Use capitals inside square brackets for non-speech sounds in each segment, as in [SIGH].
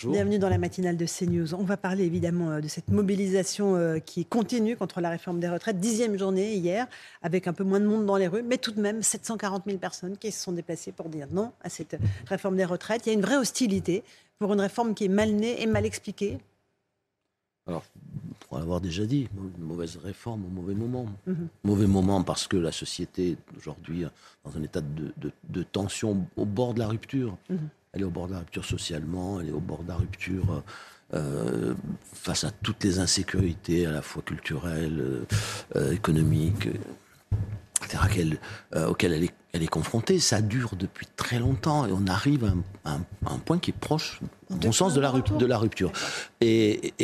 Bienvenue dans la matinale de CNews. On va parler évidemment euh, de cette mobilisation euh, qui continue contre la réforme des retraites. Dixième journée hier, avec un peu moins de monde dans les rues, mais tout de même 740 000 personnes qui se sont déplacées pour dire non à cette réforme des retraites. Il y a une vraie hostilité pour une réforme qui est mal née et mal expliquée Alors, pour l'avoir déjà dit, une mauvaise réforme au mauvais moment. Mhm. Mauvais moment parce que la société est aujourd'hui dans un état de, tension au bord de la rupture. Mhm. Elle est au bord de la rupture socialement, elle est au bord de la rupture euh, face à toutes les insécurités, à la fois culturelles, euh, économiques, etc., euh, auxquelles elle est elle est confrontée. Ça dure depuis très longtemps et on arrive à un, point qui est proche, au bon sens, de la, de la rupture. Et,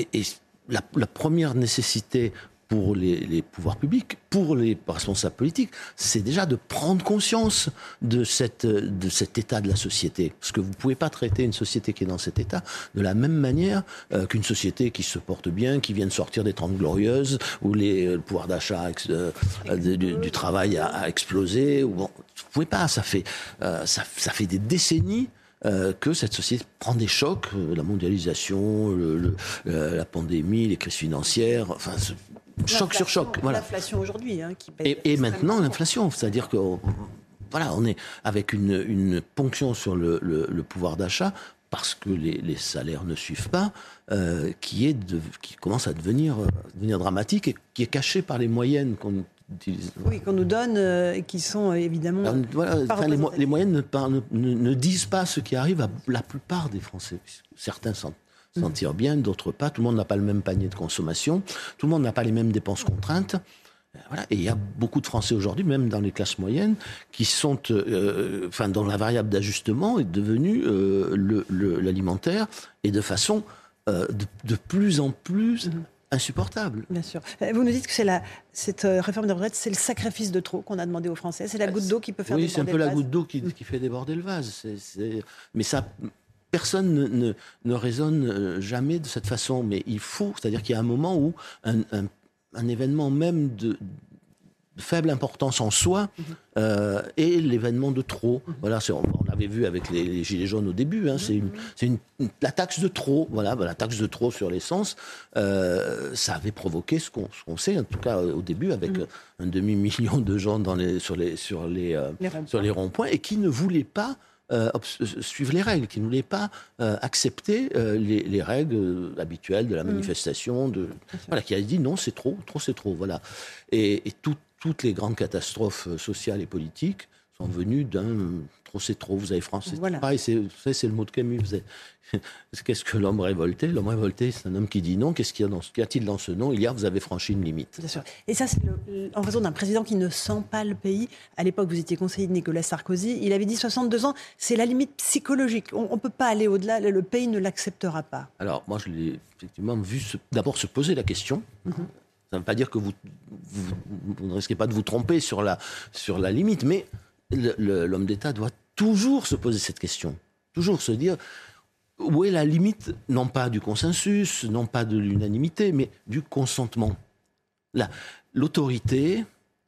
la, la, première nécessité pour les, pouvoirs publics, pour les responsables politiques, c'est déjà de prendre conscience de, cette, de cet état de la société. Parce que vous ne pouvez pas traiter une société qui est dans cet état de la même manière euh, qu'une société qui se porte bien, qui vient de sortir des Trente Glorieuses, où les, le pouvoir d'achat euh, du, travail a, explosé. Ou bon, vous pouvez pas, ça fait, euh, ça, ça fait des décennies euh, que cette société prend des chocs, la mondialisation, le, la pandémie, les crises financières, enfin, choc sur choc. Voilà. L'inflation aujourd'hui. Hein, et, maintenant, l'inflation, c'est-à-dire que voilà, on est avec une, une ponction sur le, le, pouvoir d'achat parce que les, les, salaires ne suivent pas, euh, qui, est de, qui commence à devenir, euh, devenir dramatique et qui est caché par les moyennes qu'on utilise. Oui, qu'on nous donne euh, et qui sont évidemment. voilà, les, les, moyennes ne, ne, ne, disent pas ce qui arrive à la plupart des Français. Certains sont sentir bien, d'autres pas. Tout le monde n'a pas le même panier de consommation, tout le monde n'a pas les mêmes dépenses contraintes. Voilà. Et il y a beaucoup de Français aujourd'hui, même dans les classes moyennes, qui sont, euh, enfin, dont la variable d'ajustement est devenue euh, l'alimentaire et de façon euh, de, plus en plus mhm. insupportable. Bien sûr. Vous nous dites que c'est la, cette réforme de retraite, c'est le sacrifice de trop qu'on a demandé aux Français. C'est la goutte d'eau qui peut faire oui, déborder le vase. Oui, c'est un peu la goutte d'eau qui, qui, fait déborder le vase. Mais ça personne ne, ne, raisonne euh, jamais de cette façon, mais il faut, c'est-à-dire qu'il y a un moment où un, événement même de, faible importance en soi mhm. euh, est l'événement de trop. Mhm. Voilà, on, on l'avait vu avec les, gilets jaunes au début. Hein, mhm. c'est une, la taxe de trop. Voilà, bah, la taxe de trop sur l'essence, euh, ça avait provoqué ce qu'on sait, en tout cas au début, avec un demi million de gens dans les, sur les sur les, sur les ronds-points et qui ne voulaient pas euh, euh, suivre les règles, qui ne voulaient pas euh, accepter les, règles habituelles de la mm. manifestation, de, voilà, qui a dit non, c'est trop, trop, c'est trop. Voilà. Et, toutes les grandes catastrophes sociales et politiques sont venues d'un trop c'est trop. Vous avez France, voilà. pareil, c'est, c'est le mot de Camus. [LAUGHS] Qu'est-ce que l'homme révolté? L'homme révolté, c'est un homme qui dit non. Qu'est-ce qu'il y a dans, qu'y a-t-il dans ce nom? Il y a, vous avez franchi une limite. Bien sûr. Et ça, c'est en raison d'un président qui ne sent pas le pays. À l'époque, vous étiez conseiller de Nicolas Sarkozy. Il avait dit 62 ans, c'est la limite psychologique. On ne peut pas aller au-delà. Le pays ne l'acceptera pas. Alors, moi, je l'ai effectivement vu d'abord se poser la question. Mhm. Ça ne veut pas dire que vous, vous, ne risquez pas de vous tromper sur la, sur la limite, mais l'homme d'État doit toujours se poser cette question. Toujours se dire où est la limite, non pas du consensus, non pas de l'unanimité, mais du consentement. L'autorité,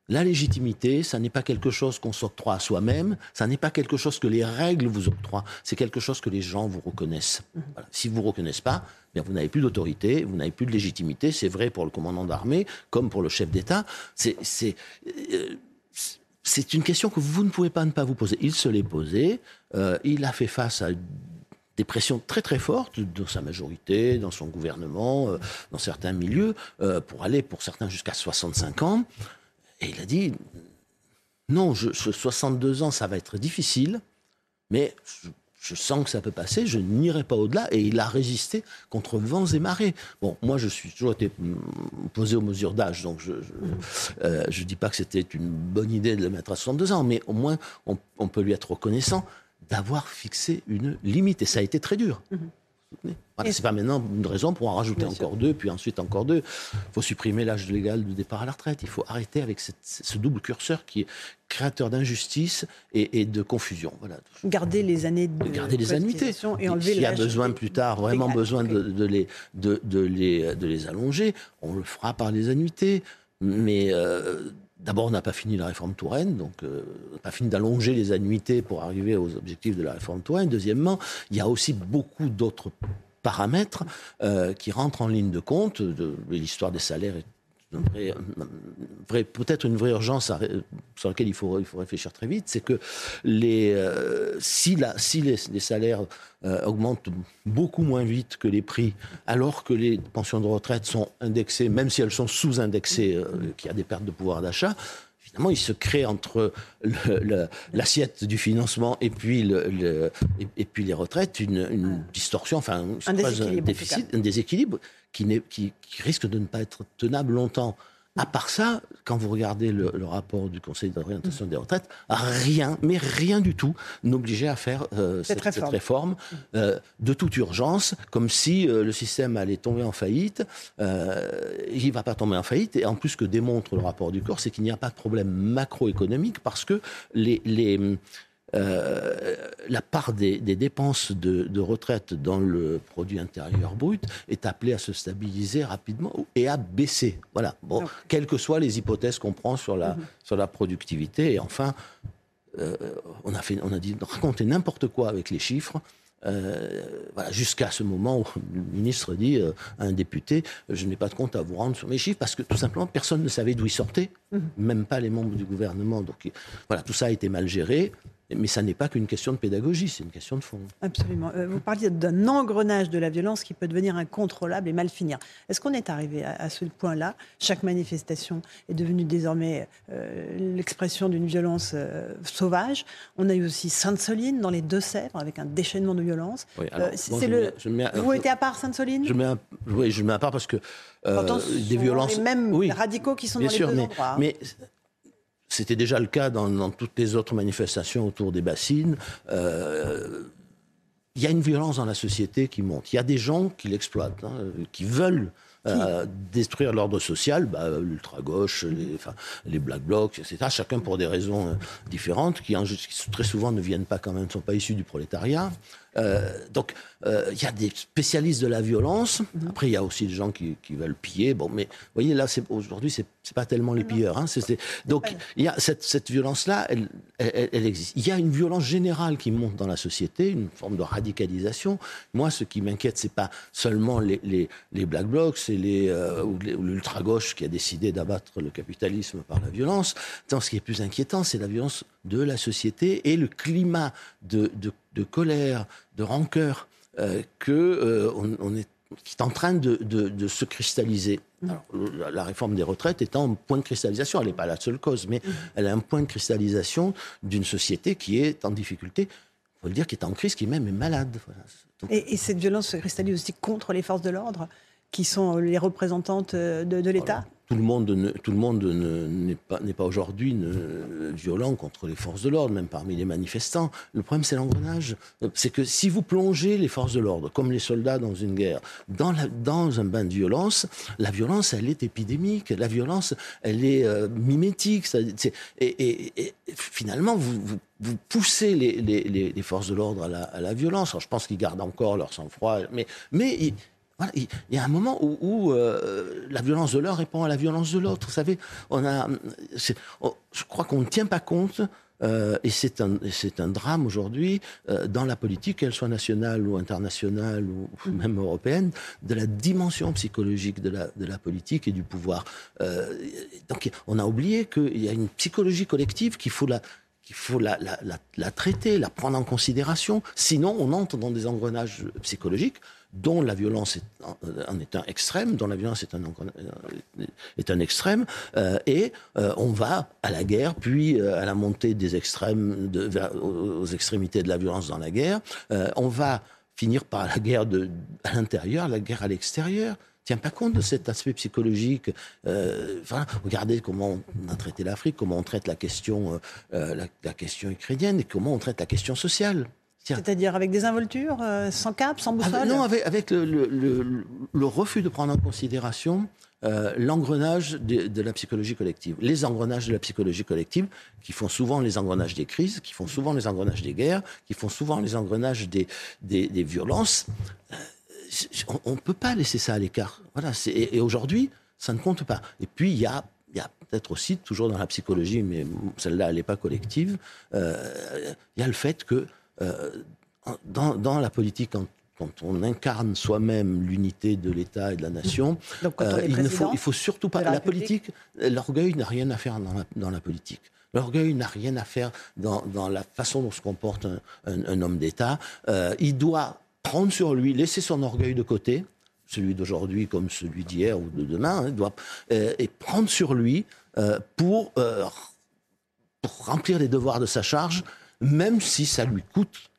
la légitimité, ça n'est pas quelque chose qu'on s'octroie à soi-même, ça n'est pas quelque chose que les règles vous octroient, c'est quelque chose que les gens vous reconnaissent. Mmh. Si vous ne vous reconnaissez pas, bien vous n'avez plus d'autorité, vous n'avez plus de légitimité, c'est vrai pour le commandant d'armée comme pour le chef d'État. C'est euh, c'est une question que vous ne pouvez pas ne pas vous poser. Il se l'est posé, euh, il a fait face à des pressions très très fortes dans sa majorité, dans son gouvernement, euh, dans certains milieux, euh, pour aller pour certains jusqu'à 65 ans. Et il a dit, non, je, 62 ans, ça va être difficile, mais sens que ça peut passer, je n'irai pas au-delà. Et il a résisté contre vents et marées. Bon, moi, je suis toujours été posé aux mesures d'âge, donc je ne euh, dis pas que c'était une bonne idée de le mettre à 62 ans, mais au moins, on, peut lui être reconnaissant d'avoir fixé une limite. Et ça a été très dur. Mhm. Voilà, c'est pas maintenant une raison pour en rajouter encore deux, puis ensuite encore deux. Il faut supprimer l'âge légal de départ à la retraite. Il faut arrêter avec ce double curseur qui est créateur d'injustice et, de confusion. Voilà. Garder les années de, garder les annuités. Et enlever S'il y a besoin plus tard, vraiment besoin de, les, de, les, de les allonger, on le fera par les annuités. Mais euh, D'abord, on n'a pas fini la réforme Touraine, donc euh, on n'a pas fini d'allonger les annuités pour arriver aux objectifs de la réforme Touraine. Deuxièmement, il y a aussi beaucoup d'autres paramètres euh, qui rentrent en ligne de compte. De, l'histoire des salaires peut-être une vraie urgence sur laquelle il faut, il faut réfléchir très vite, c'est que les, euh, si, la, si les, salaires euh, augmentent beaucoup moins vite que les prix, alors que les pensions de retraite sont indexées, même si elles sont sous-indexées, euh, qu'il y a des pertes de pouvoir d'achat, finalement, il se crée entre l'assiette du financement et puis, le, et, puis les retraites une, distorsion, enfin un, déséquilibre, un déséquilibre qui, qui, risque de ne pas être tenable longtemps. À part ça, quand vous regardez le, rapport du Conseil d'orientation des retraites, rien, mais rien du tout, n'obligeait à faire euh, cette, réforme, euh, de toute urgence, comme si euh, le système allait tomber en faillite. il ne va pas tomber en faillite. Et en plus, ce que démontre le rapport du corps, c'est qu'il n'y a pas de problème macroéconomique parce que les, les euh, la part des, dépenses de, retraite dans le produit intérieur brut est appelée à se stabiliser rapidement et à baisser. Voilà. Bon, quelles que soient les hypothèses qu'on prend sur la, mhm. sur la productivité. Et enfin, euh, on, a fait, on a dit raconter n'importe quoi avec les chiffres. Euh, voilà, jusqu'à ce moment où le ministre dit à un député Je n'ai pas de compte à vous rendre sur mes chiffres, parce que tout simplement personne ne savait d'où ils sortaient, mhm. même pas les membres du gouvernement. Donc voilà, tout ça a été mal géré. Mais ça n'est pas qu'une question de pédagogie, c'est une question de fond. Absolument. Euh, vous parliez d'un engrenage de la violence qui peut devenir incontrôlable et mal finir. Est-ce qu'on est arrivé à, ce point-là? Chaque manifestation est devenue désormais euh, l'expression d'une violence euh, sauvage. On a eu aussi Sainte-Soline dans les Deux-Sèvres avec un déchaînement de violence. Oui, alors, le... vous mettez à part Sainte-Soline? Je mets Oui, je mets à part parce que des violences. Les mêmes radicaux qui sont dans les deux endroits. Mais c'était déjà le cas dans, toutes les autres manifestations autour des bassines. Euh, il y a une violence dans la société qui monte. Il y a des gens qui l'exploitent, hein, qui veulent euh, détruire l'ordre social, bah, l'ultra-gauche, les, enfin, les black blocs, etc. Chacun pour des raisons euh, différentes, qui, qui, très souvent ne viennent pas quand même, ne sont pas issus du prolétariat. Euh, donc, euh, il y a des spécialistes de la violence. Mhm. Après, il y a aussi des gens qui, veulent piller. Bon, mais vous voyez, là, aujourd'hui, c'est n'est pas tellement les pilleurs. Hein, donc, il y a cette, cette violence-là, elle, elle, existe. Il y a une violence générale qui monte dans la société, une forme de radicalisation. Moi, ce qui m'inquiète, c'est pas seulement les, les, les black blocs, c'est les, euh, ou l'ultra-gauche qui a décidé d'abattre le capitalisme par la violence. Ce qui est plus inquiétant, c'est la violence de la société et le climat de, de, de colère, de rancœur euh, que euh, on, est qui est en train de, de, se cristalliser. Mm. la réforme des retraites est un point de cristallisation. Elle n'est pas la seule cause, mais mm. elle est un point de cristallisation d'une société qui est en difficulté, il faut le dire, qui est en crise, qui même est malade. et, et, cette violence se cristallise aussi contre les forces de l'ordre, qui sont les représentantes de, de l'État? Tout le monde, tout le monde n'est pas, aujourd'hui violent contre les forces de l'ordre, même parmi les manifestants. Le problème, c'est l'engrenage. C'est que si vous plongez les forces de l'ordre, comme les soldats dans une guerre, dans, un bain de violence, la violence, elle est épidémique. La violence, elle est euh, mimétique. et, finalement, vous, vous, poussez les, forces de l'ordre à la, violence. Je pense qu'ils gardent encore leur sang-froid, mais, mais il y a un moment où, euh, la violence de l'un répond à la violence de l'autre. Vous savez, on a, je crois qu'on ne tient pas compte. Euh, et c'est un, un drame aujourd'hui euh, dans la politique, qu'elle soit nationale ou internationale ou même européenne, de la dimension psychologique de la, de la politique et du pouvoir. donc on a oublié qu'il y a une psychologie collective qu'il faut la, qu'il faut la, la, la, traiter, la prendre en considération. Sinon, on entre dans des engrenages psychologiques dont la violence est, un extrême, dont la violence est un, un extrême, euh, et euh, on va à la guerre, puis euh, à la montée des extrêmes, aux, extrémités de la violence dans la guerre. on va finir par la guerre à l'intérieur, la guerre à l'extérieur tient pas compte de cet aspect psychologique. regardez comment on a traité l'Afrique, comment on traite la question, la, question ukrainienne et comment on traite la question sociale. C'est-à-dire avec des involtures, euh, sans cap, sans boussole Non, avec, le, refus de prendre en considération euh, l'engrenage de, la psychologie collective. Les engrenages de la psychologie collective qui font souvent les engrenages des crises, qui font souvent les engrenages des guerres, qui font souvent les engrenages des, des, violences. Euh, on ne peut pas laisser ça à l'écart. Voilà, et, et aujourd'hui, ça ne compte pas. Et puis, il y a il y a peut-être aussi, toujours dans la psychologie, mais celle-là, elle n'est pas collective, euh, il y a le fait que euh, dans, la politique, quand, on incarne soi-même l'unité de l'État et de la nation, [LAUGHS] euh, il, ne faut, il faut surtout pas. La, politique, l'orgueil n'a rien à faire dans la, politique. L'orgueil n'a rien à faire dans, la façon dont se comporte un, homme d'État. il doit prendre sur lui, laisser son orgueil de côté, celui d'aujourd'hui comme celui d'hier ou de demain, hein, doit, euh, et prendre sur lui euh, pour, euh, pour, remplir les devoirs de sa charge, même si ça lui coûte,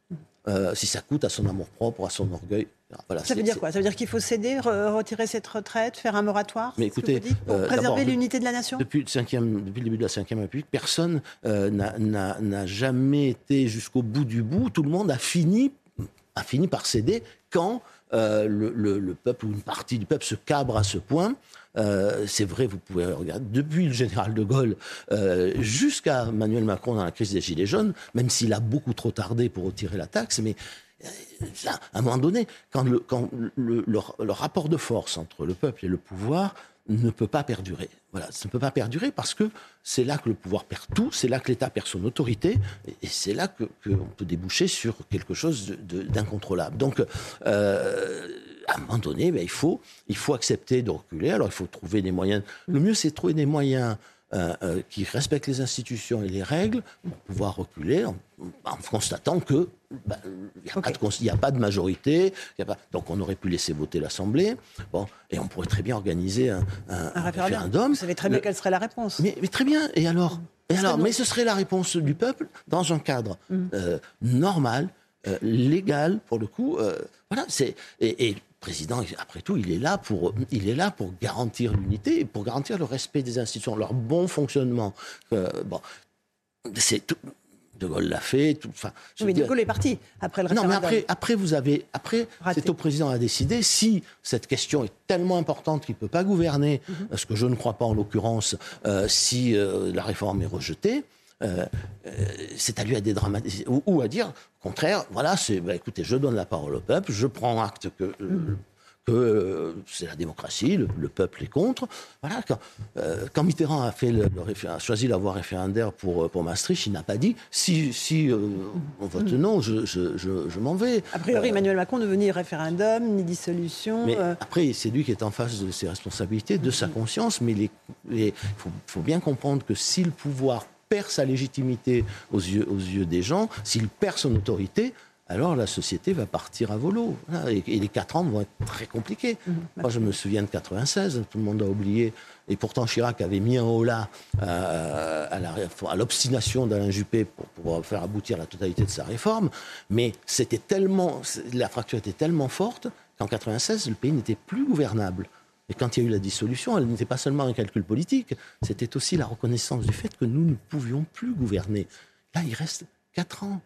si ça coûte à son amour-propre, à son orgueil. Voilà, ça veut dire quoi? Ça veut dire qu'il faut céder, retirer cette retraite, faire un moratoire? Mais écoutez, pour préserver l'unité de la nation? depuis le, depuis le début de la Ve République, personne n'a jamais été jusqu'au bout du bout. Tout le monde a fini, a fini par céder quand euh, le, peuple ou une partie du peuple se cabre à ce point. Euh, c'est vrai, vous pouvez regarder, depuis le général de Gaulle euh, jusqu'à Emmanuel Macron dans la crise des Gilets jaunes, même s'il a beaucoup trop tardé pour retirer la taxe, mais à un moment donné, quand, le, quand le rapport de force entre le peuple et le pouvoir ne peut pas perdurer. Voilà, ça ne peut pas perdurer parce que c'est là que le pouvoir perd tout, c'est là que l'État perd son autorité, et, c'est là qu'on peut déboucher sur quelque chose d'incontrôlable. Donc, euh, à un moment donné, ben, il, faut, il faut accepter de reculer. Alors, il faut trouver des moyens. Le mieux, c'est trouver des moyens euh, euh, qui respectent les institutions et les règles pour pouvoir reculer en, constatant que bah, il n'y a, pas de majorité. donc on aurait pu laisser voter l'Assemblée. Bon, et on pourrait très bien organiser un, référendum. Vous savez très bien quelle serait la réponse. Mais, très bien. Et alors, et alors Mais ce serait la réponse du peuple dans un cadre mm. euh, normal, légal pour le coup. voilà. C'est et président, après tout, il est là pour, il est là pour garantir l'unité, pour garantir le respect des institutions, leur bon fonctionnement. Euh, bon, c'est tout. De Gaulle l'a fait. Tout, enfin, mais De Gaulle est parti après le référendum. Non, mais après, après vous avez, après, c'est au président à décider si cette question est tellement importante qu'il ne peut pas gouverner, mhm. ce que je ne crois pas en l'occurrence, euh, si euh, la réforme est rejetée. Euh, euh, c'est à lui à dédramatiser ou, à dire, au contraire, voilà, c'est, bah, écoutez, je donne la parole au peuple, je prends acte que. Euh, c'est la démocratie, le, peuple est contre. Voilà, quand, quand Mitterrand a, fait le, a choisi la voie référendaire pour, pour Maastricht, il n'a pas dit si, si on vote non, je, je, je, m'en vais. A priori, Emmanuel Macron ne veut ni référendum, ni dissolution. Mais après, c'est lui qui est en face de ses responsabilités, de sa conscience, mais il faut bien comprendre que si le pouvoir perd sa légitimité aux yeux, aux yeux des gens, s'il perd son autorité, alors la société va partir à volo. Et, les quatre ans vont être très compliqués. Mhm. Moi, je me souviens de 96, tout le monde a oublié. Et pourtant, Chirac avait mis un haut là euh, à l'obstination d'Alain Juppé pour pouvoir faire aboutir la totalité de sa réforme. Mais c'était tellement, la fracture était tellement forte qu'en 96, le pays n'était plus gouvernable. Et quand il y a eu la dissolution, elle n'était pas seulement un calcul politique, c'était aussi la reconnaissance du fait que nous ne pouvions plus gouverner. Là, il reste quatre ans.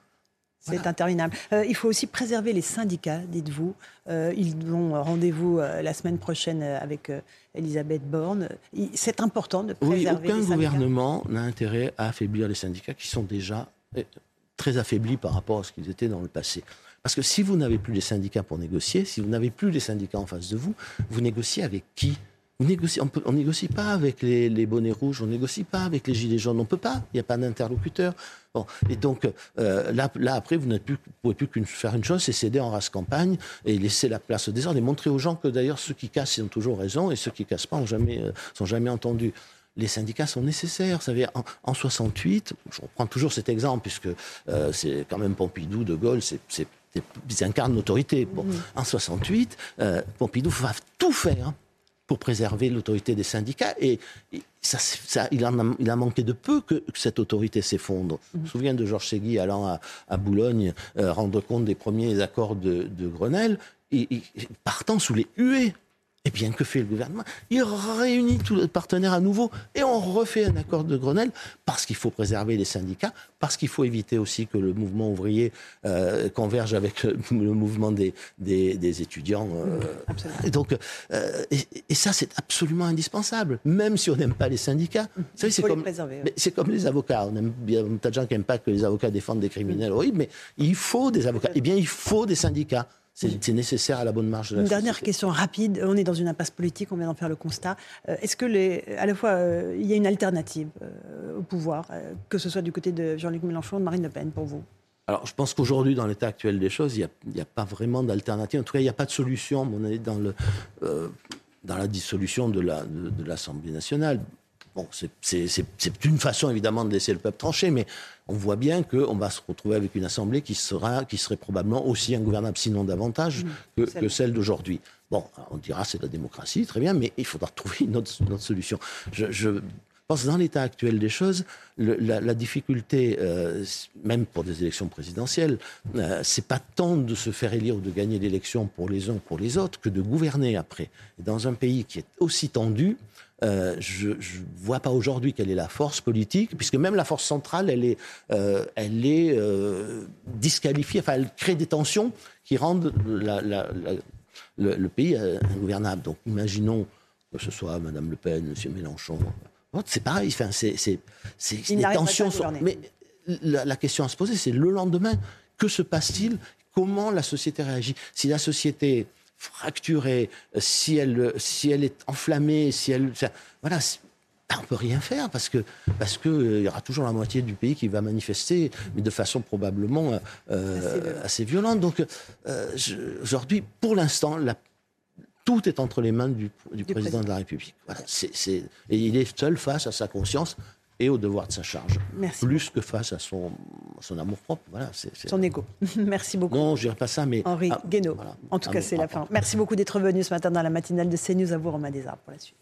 C'est interminable. Euh, il faut aussi préserver les syndicats, dites-vous. Euh, ils ont rendez-vous euh, la semaine prochaine avec Elisabeth Borne. C'est important de préserver oui, aucun gouvernement n'a intérêt à affaiblir les syndicats qui sont déjà très affaiblis par rapport à ce qu'ils étaient dans le passé. Parce que si vous n'avez plus les syndicats pour négocier, si vous n'avez plus les syndicats en face de vous, vous négociez avec qui? On ne négocie pas avec les, bonnets rouges, on négocie pas avec les gilets jaunes, on ne peut pas, il n'y a pas d'interlocuteur. Bon, et donc euh, là, là, après, vous ne pouvez plus qu'une faire une chose, c'est céder en race campagne et laisser la place au désordre et montrer aux gens que d'ailleurs ceux qui cassent, ils ont toujours raison et ceux qui cassent pas ont jamais, euh, sont jamais entendus les syndicats sont nécessaires. Vous savez, en, en 68, je reprends toujours cet exemple, puisque euh, c'est quand même Pompidou, De Gaulle, c'est ils incarnent l'autorité. Bon, mm. En 68, euh, Pompidou va tout faire pour préserver l'autorité des syndicats et, ça, ça, il, en a, il, a, manqué de peu que, cette autorité s'effondre. Je me mm. souviens de Georges Segui allant à, Boulogne euh, rendre compte des premiers accords de, Grenelle et, partant sous les huées Eh bien, que fait le gouvernement? Il réunit tous les partenaires à nouveau et on refait un accord de Grenelle parce qu'il faut préserver les syndicats, parce qu'il faut éviter aussi que le mouvement ouvrier euh, converge avec le, mouvement des, des, étudiants. Euh. et donc, euh, et, ça, c'est absolument indispensable, même si on n'aime pas les syndicats. c'est comme, c'est comme les avocats. On aime bien, tas de gens qui n'aiment pas que les avocats défendent des criminels. Oui, mais il faut des avocats. Eh bien, il faut des syndicats. C'est nécessaire à la bonne marge de la Une dernière question rapide. On est dans une impasse politique, on vient d'en faire le constat. Euh, est-ce que, les, à la fois, euh, il y a une alternative euh, au pouvoir, que ce soit du côté de Jean-Luc Mélenchon ou de Marine Le Pen, pour vous? Alors, je pense qu'aujourd'hui, dans l'état actuel des choses, il n'y a, pas vraiment d'alternative. En tout cas, il n'y a pas de solution. On est dans, le, dans la dissolution de l'Assemblée la, de, nationale. Bon, c'est une façon évidemment de laisser le peuple trancher, mais on voit bien qu'on va se retrouver avec une assemblée qui, sera, qui serait probablement aussi ingouvernable, sinon davantage, mmh. que, celle d'aujourd'hui. Bon, on dira c'est la démocratie, très bien, mais il faudra [LAUGHS] trouver une autre, solution. Je, pense que dans l'état actuel des choses, la, difficulté, euh, même pour des élections présidentielles, euh, c'est pas tant de se faire élire ou de gagner l'élection pour les uns ou pour les autres que de gouverner après. Et dans un pays qui est aussi tendu, euh, je ne vois pas aujourd'hui quelle est la force politique, puisque même la force centrale, elle est, euh, elle est euh, disqualifiée, enfin, elle crée des tensions qui rendent le, pays ingouvernable. Donc, imaginons que ce soit Mme Le Pen, M. Mélenchon, c'est pareil, enfin, c'est des tensions. mais la, la question à se poser, c'est le lendemain, que se passe-t-il? Comment la société réagit? Si la société fracturée, si elle, si elle est enflammée, si elle. Voilà, on ne peut rien faire parce que parce que euh, il y aura toujours la moitié du pays qui va manifester, mais de façon probablement euh, assez, violente. Donc euh, aujourd'hui, pour l'instant, tout est entre les mains du, président, de la République. Voilà, et il est seul face à sa conscience et au devoir de sa charge. Plus que face à son, son amour propre. Voilà, Son ego. [LAUGHS] Merci beaucoup. Non, je dirais pas ça, mais. Henri ah, Guénaud. En tout cas, c'est la fin. Merci beaucoup d'être venu ce matin dans la matinale de CNews. À vous, Romain Desarts, pour la suite.